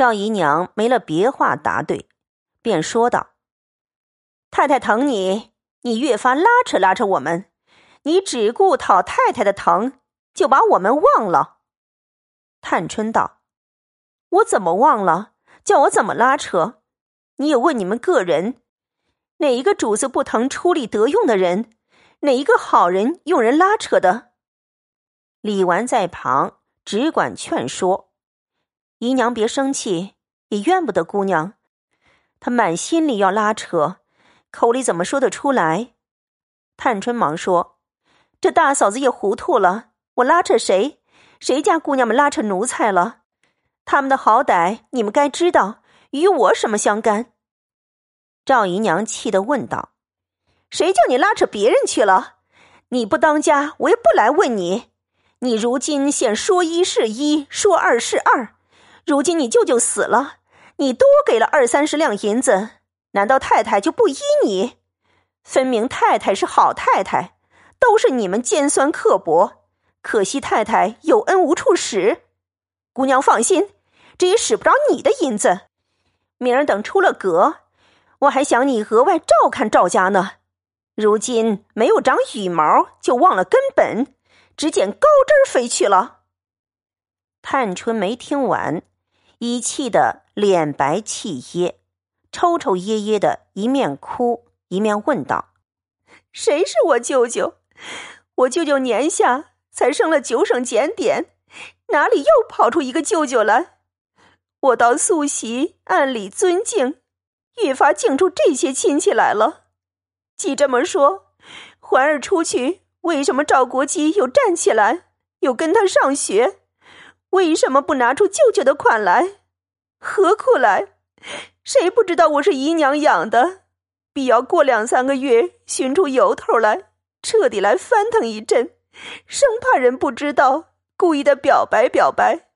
赵姨娘没了别话答对，便说道：“太太疼你，你越发拉扯拉扯我们，你只顾讨太太的疼，就把我们忘了。”探春道：“我怎么忘了？叫我怎么拉扯？你也问你们个人，哪一个主子不疼出力得用的人？哪一个好人用人拉扯的？”李纨在旁只管劝说：“姨娘别生气，也怨不得姑娘。她满心里要拉扯，口里怎么说得出来？”探春忙说：“这大嫂子也糊涂了，我拉扯谁？”谁家姑娘们拉扯奴才了？他们的好歹你们该知道，与我什么相干？赵姨娘气得问道：“谁叫你拉扯别人去了？你不当家，我也不来问你。你如今现说一是一，说二是二。如今你舅舅死了，你多给了二三十两银子，难道太太就不依你？分明太太是好太太，都是你们尖酸刻薄。”可惜太太有恩无处使，姑娘放心，这也使不着你的银子。明儿等出了阁，我还想你额外照看赵家呢。如今没有长羽毛，就忘了根本，只捡高枝飞去了。探春没听完，已气得脸白气噎，抽抽噎噎的，一面哭一面问道：“谁是我舅舅？我舅舅年下。”才升了九省检点，哪里又跑出一个舅舅来？我到素喜按理尊敬，越发敬出这些亲戚来了。既这么说，环儿出去，为什么赵国基又站起来，又跟他上学？为什么不拿出舅舅的款来？何苦来？谁不知道我是姨娘养的？必要过两三个月，寻出由头来，彻底来翻腾一阵。生怕人不知道，故意的表白表白，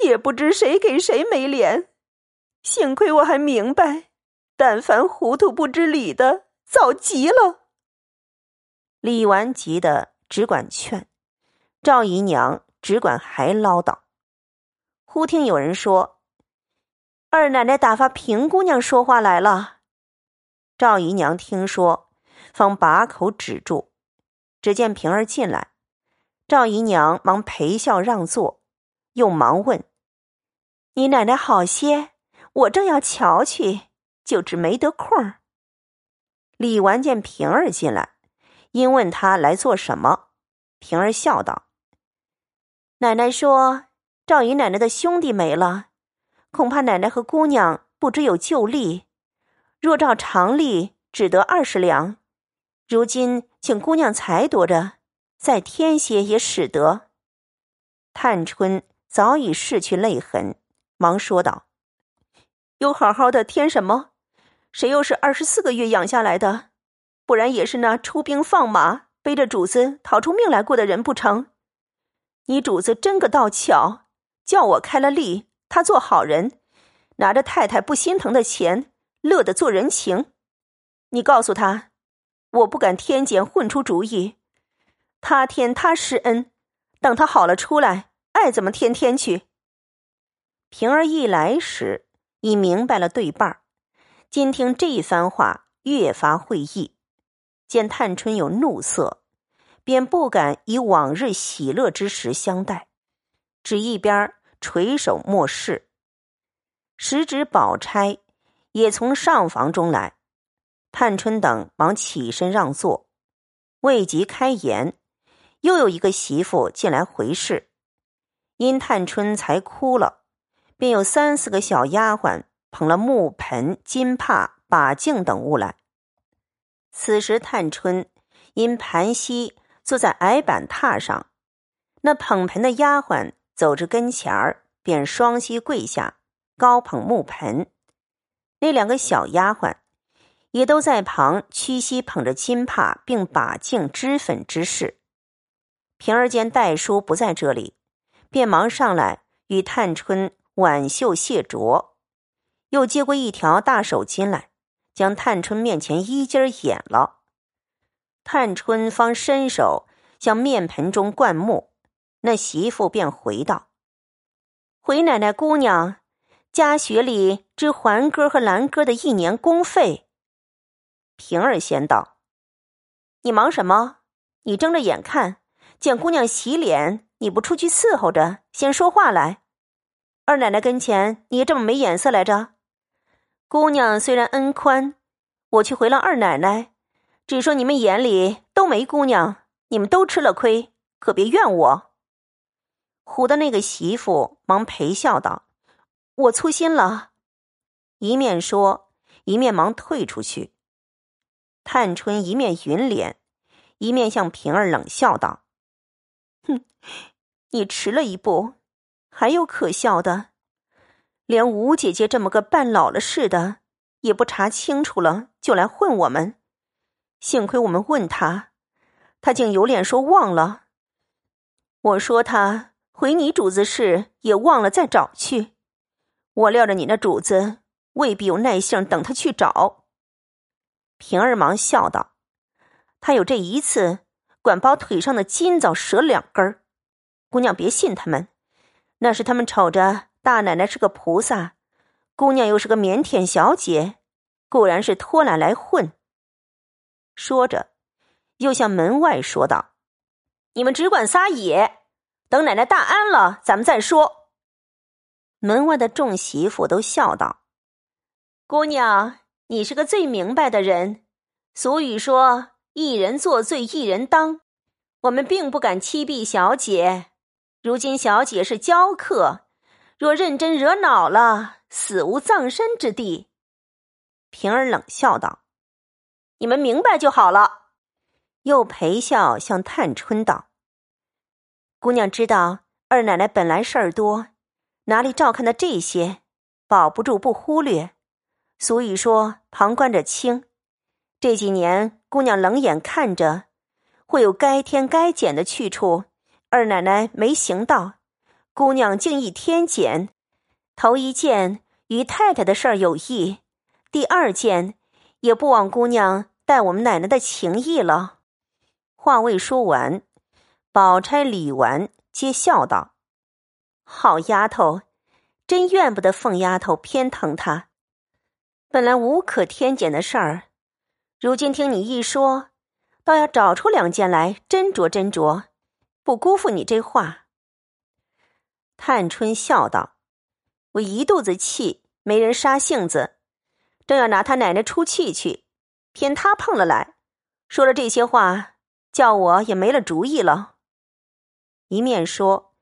也不知谁给谁没脸。幸亏我还明白，但凡糊涂不知理的，早急了。李纨急得只管劝，赵姨娘只管还唠叨。忽听有人说：“二奶奶打发平姑娘说话来了。”赵姨娘听说，方把口止住。只见平儿进来，赵姨娘忙陪笑让座，又忙问：“你奶奶好些？我正要瞧去，就只没得空儿。”李纨见平儿进来，因问他来做什么，平儿笑道：“奶奶说赵姨奶奶的兄弟没了，恐怕奶奶和姑娘不知有旧例，若照常例，只得二十两。”如今请姑娘裁夺着，再添些也使得。探春早已拭去泪痕，忙说道：“有好好的添什么？谁又是二十四个月养下来的？不然也是那出兵放马，背着主子逃出命来过的人不成？你主子真个倒巧，叫我开了例，他做好人，拿着太太不心疼的钱，乐得做人情。你告诉他。”我不敢添减混出主意，他添他施恩，等他好了出来，爱怎么天天去。平儿一来时已明白了对半儿，今听这一番话，越发会意。见探春有怒色，便不敢以往日喜乐之时相待，只一边垂手默视。时值宝钗也从上房中来。探春等忙起身让座，未及开言，又有一个媳妇进来回事。因探春才哭了，便有三四个小丫鬟捧了木盆、金帕、把镜等物来。此时探春因盘膝坐在矮板榻上，那捧盆的丫鬟走至跟前儿，便双膝跪下，高捧木盆。那两个小丫鬟。也都在旁屈膝捧着金帕，并把镜脂粉之事。平儿见戴叔不在这里，便忙上来与探春挽袖谢濯，又接过一条大手巾来，将探春面前衣襟掩了。探春方伸手向面盆中灌木，那媳妇便回道：“回奶奶姑娘，家学里支环哥和兰哥的一年工费。”平儿先道：“你忙什么？你睁着眼看见姑娘洗脸，你不出去伺候着，先说话来。二奶奶跟前，你这么没眼色来着？姑娘虽然恩宽，我去回了二奶奶，只说你们眼里都没姑娘，你们都吃了亏，可别怨我。”唬的那个媳妇忙陪笑道：“我粗心了。”一面说，一面忙退出去。探春一面云脸，一面向平儿冷笑道：“哼，你迟了一步，还有可笑的？连吴姐姐这么个半老了似的，也不查清楚了就来混我们。幸亏我们问他，他竟有脸说忘了。我说他。”回你主子室也忘了再找去，我料着你那主子未必有耐性等他去找。平儿忙笑道：“他有这一次，管包腿上的筋早折两根儿。姑娘别信他们，那是他们瞅着大奶奶是个菩萨，姑娘又是个腼腆小姐，固然是拖懒来混。”说着，又向门外说道：“你们只管撒野。”等奶奶大安了，咱们再说。门外的众媳妇都笑道：“姑娘，你是个最明白的人。俗语说‘一人作罪一人当’，我们并不敢欺避小姐。如今小姐是娇客，若认真惹恼了，死无葬身之地。”平儿冷笑道：“你们明白就好了。”又陪笑向探春道。姑娘知道二奶奶本来事儿多，哪里照看的这些，保不住不忽略。所以说旁观者清。这几年姑娘冷眼看着，会有该添该减的去处，二奶奶没行到，姑娘竟一添减。头一件与太太的事儿有益，第二件也不枉姑娘待我们奶奶的情谊了。话未说完。宝钗、李纨皆笑道：“好丫头，真怨不得凤丫头偏疼她。本来无可添减的事儿，如今听你一说，倒要找出两件来斟酌斟酌，不辜负你这话。”探春笑道：“我一肚子气，没人杀性子，正要拿他奶奶出气去，偏他碰了来，说了这些话，叫我也没了主意了。”一面说，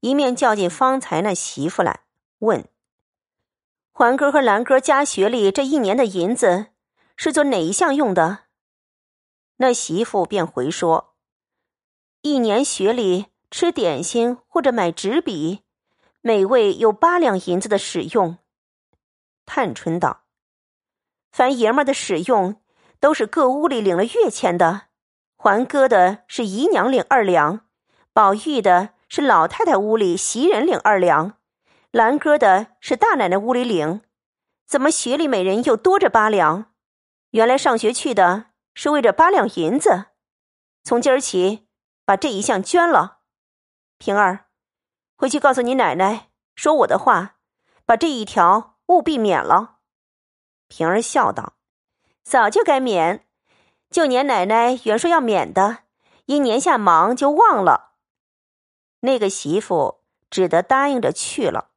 一面叫进方才那媳妇来问：“环哥和兰哥家学里这一年的银子是做哪一项用的？”那媳妇便回说：“一年学里吃点心或者买纸笔，每位有八两银子的使用。”探春道：“凡爷们的使用，都是各屋里领了月钱的，环哥的是姨娘领二两。”宝玉的是老太太屋里袭人领二两，兰哥的是大奶奶屋里领，怎么学里每人又多着八两？原来上学去的是为着八两银子，从今儿起把这一项捐了。平儿，回去告诉你奶奶说我的话，把这一条务必免了。平儿笑道：“早就该免，就年奶奶原说要免的，因年下忙就忘了。”那个媳妇只得答应着去了，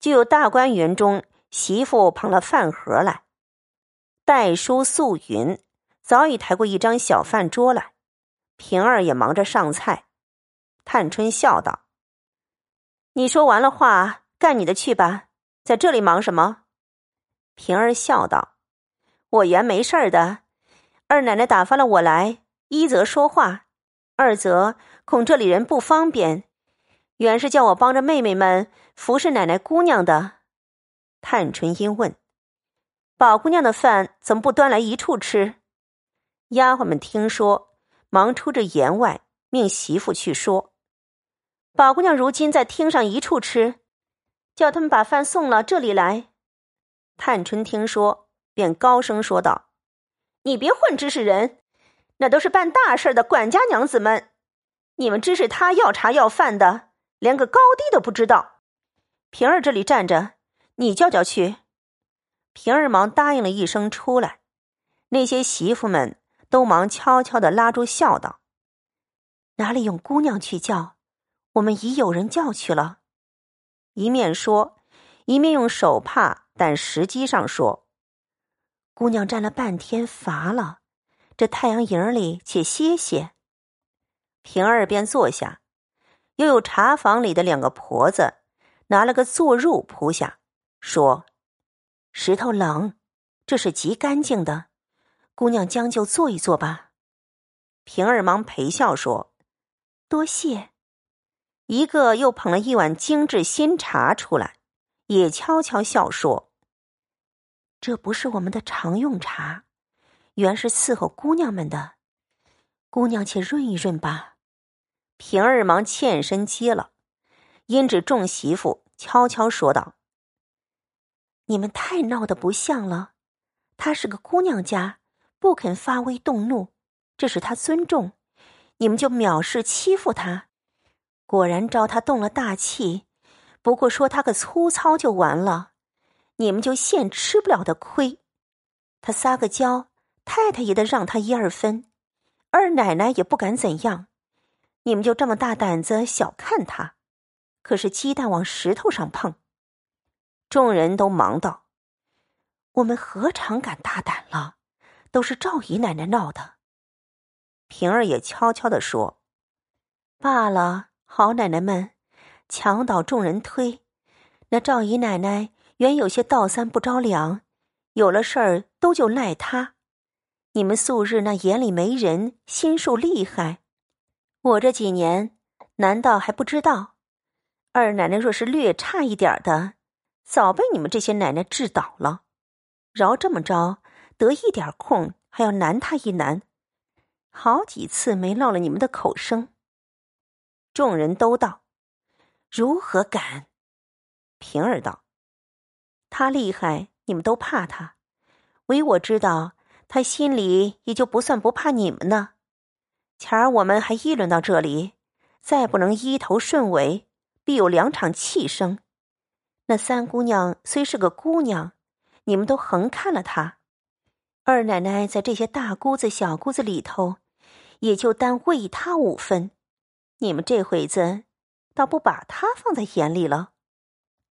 就有大观园中媳妇捧了饭盒来，代书素云早已抬过一张小饭桌来，平儿也忙着上菜。探春笑道：“你说完了话，干你的去吧，在这里忙什么？”平儿笑道：“我原没事儿的，二奶奶打发了我来，一则说话，二则……”恐这里人不方便，原是叫我帮着妹妹们服侍奶奶姑娘的。探春因问：“宝姑娘的饭怎么不端来一处吃？”丫鬟们听说，忙出着言外，命媳妇去说：“宝姑娘如今在厅上一处吃，叫他们把饭送了这里来。”探春听说，便高声说道：“你别混知识人，那都是办大事的管家娘子们。”你们知是他要茶要饭的，连个高低都不知道。平儿这里站着，你叫叫去。平儿忙答应了一声，出来。那些媳妇们都忙悄悄的拉住，笑道：“哪里用姑娘去叫？我们已有人叫去了。”一面说，一面用手帕但实际上说：“姑娘站了半天，乏了，这太阳营里且歇歇。”平儿便坐下，又有茶房里的两个婆子拿了个坐褥铺下，说：“石头冷，这是极干净的，姑娘将就坐一坐吧。”平儿忙陪笑说：“多谢。”一个又捧了一碗精致新茶出来，也悄悄笑说：“这不是我们的常用茶，原是伺候姑娘们的，姑娘且润一润吧。”平儿忙欠身接了，因指众媳妇悄悄说道：“你们太闹得不像了。她是个姑娘家，不肯发威动怒，这是她尊重，你们就藐视欺负她。果然招她动了大气，不过说她个粗糙就完了，你们就现吃不了的亏。他撒个娇，太太也得让他一二分，二奶奶也不敢怎样。”你们就这么大胆子小看他，可是鸡蛋往石头上碰。众人都忙道：“我们何尝敢大胆了？都是赵姨奶奶闹的。”平儿也悄悄的说：“罢了，好奶奶们，墙倒众人推。那赵姨奶奶原有些倒三不着两，有了事儿都就赖他。你们素日那眼里没人，心术厉害。”我这几年，难道还不知道？二奶奶若是略差一点的，早被你们这些奶奶治倒了。饶这么着，得一点空还要难他一难，好几次没落了你们的口声。众人都道：“如何敢？”平儿道：“他厉害，你们都怕他；唯我知道，他心里也就不算不怕你们呢。”前儿我们还议论到这里，再不能依头顺尾，必有两场气声。那三姑娘虽是个姑娘，你们都横看了她。二奶奶在这些大姑子、小姑子里头，也就单为她五分。你们这会子，倒不把她放在眼里了。